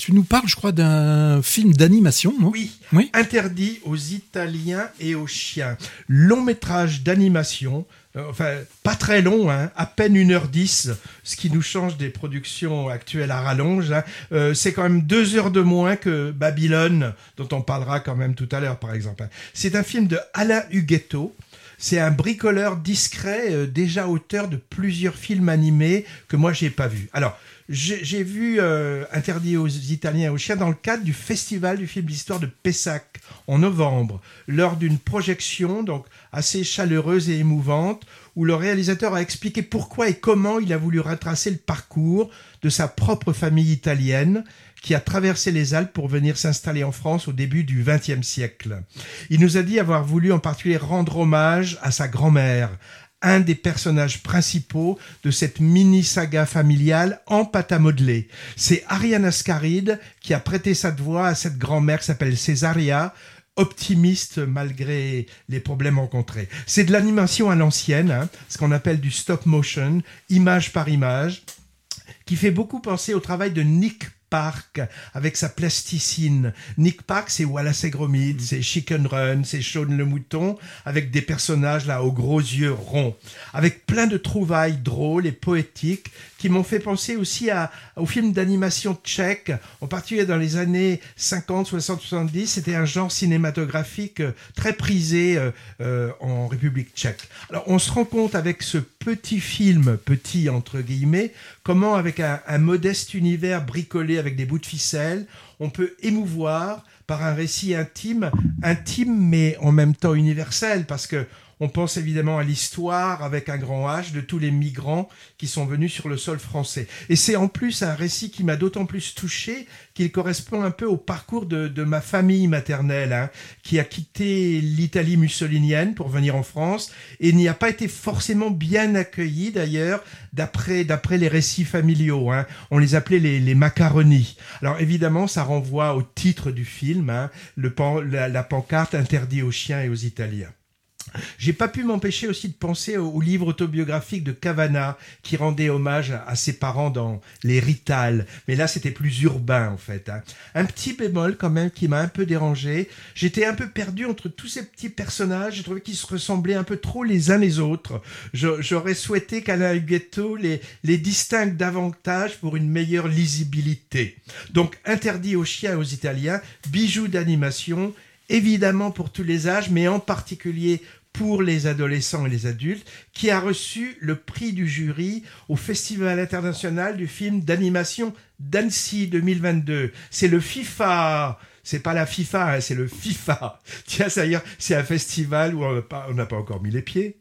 tu nous parles, je crois, d'un film d'animation, non? Oui, oui, interdit aux Italiens et aux chiens. Long métrage d'animation, euh, enfin pas très long, hein, à peine 1h10, ce qui nous change des productions actuelles à rallonge. Hein. Euh, c'est quand même deux heures de moins que Babylone, dont on parlera quand même tout à l'heure, par exemple. C'est un film de Alain Huguetto. C'est un bricoleur discret, euh, déjà auteur de plusieurs films animés que moi j'ai pas vus. Alors, j'ai vu euh, Interdit aux Italiens et aux chiens dans le cadre du festival du film d'histoire de Pessac en novembre, lors d'une projection donc assez chaleureuse et émouvante, où le réalisateur a expliqué pourquoi et comment il a voulu retracer le parcours de sa propre famille italienne qui a traversé les Alpes pour venir s'installer en France au début du XXe siècle. Il nous a dit avoir voulu en particulier rendre hommage à sa grand-mère, un des personnages principaux de cette mini-saga familiale en pâte à modeler. C'est Ariane Ascaride qui a prêté sa voix à cette grand-mère qui s'appelle Césaria, optimiste malgré les problèmes rencontrés. C'est de l'animation à l'ancienne, hein, ce qu'on appelle du stop motion, image par image, qui fait beaucoup penser au travail de Nick Park avec sa plasticine. Nick Park, c'est Wallace et Gromit, c'est Chicken Run, c'est Shaun le mouton, avec des personnages là aux gros yeux ronds, avec plein de trouvailles drôles et poétiques qui m'ont fait penser aussi à, au film d'animation tchèque, en particulier dans les années 50, 60, 70. C'était un genre cinématographique euh, très prisé euh, euh, en République tchèque. Alors on se rend compte avec ce petit film, petit entre guillemets, comment avec un, un modeste univers bricolé avec des bouts de ficelle, on peut émouvoir par un récit intime, intime mais en même temps universel, parce que on pense évidemment à l'histoire avec un grand H de tous les migrants qui sont venus sur le sol français. Et c'est en plus un récit qui m'a d'autant plus touché qu'il correspond un peu au parcours de, ma famille maternelle, hein, qui a quitté l'Italie mussolinienne pour venir en France et n'y a pas été forcément bien accueilli d'ailleurs d'après d'après les récits familiaux. Hein. On les appelait les, macaronis. Alors évidemment, ça renvoie au titre du film, hein, le la, la pancarte interdit aux chiens et aux Italiens. J'ai pas pu m'empêcher aussi de penser au, livre autobiographique de Cavana qui rendait hommage à, ses parents dans Les Rital. Mais là, c'était plus urbain, en fait. Hein. Un petit bémol, quand même, qui m'a un peu dérangé. J'étais un peu perdu entre tous ces petits personnages. J'ai trouvé qu'ils se ressemblaient un peu trop les uns les autres. J'aurais souhaité qu'Alain Huguetto les, les distingue davantage pour une meilleure lisibilité. Donc, interdit aux chiens et aux Italiens, bijoux d'animation évidemment pour tous les âges, mais en particulier pour les adolescents et les adultes, qui a reçu le prix du jury au Festival international du film d'animation d'Annecy 2022. C'est le FIFA. C'est pas la FIFA, hein, c'est le FIFA. Tiens, ça y est, c'est un festival où on n'a pas, pas encore mis les pieds.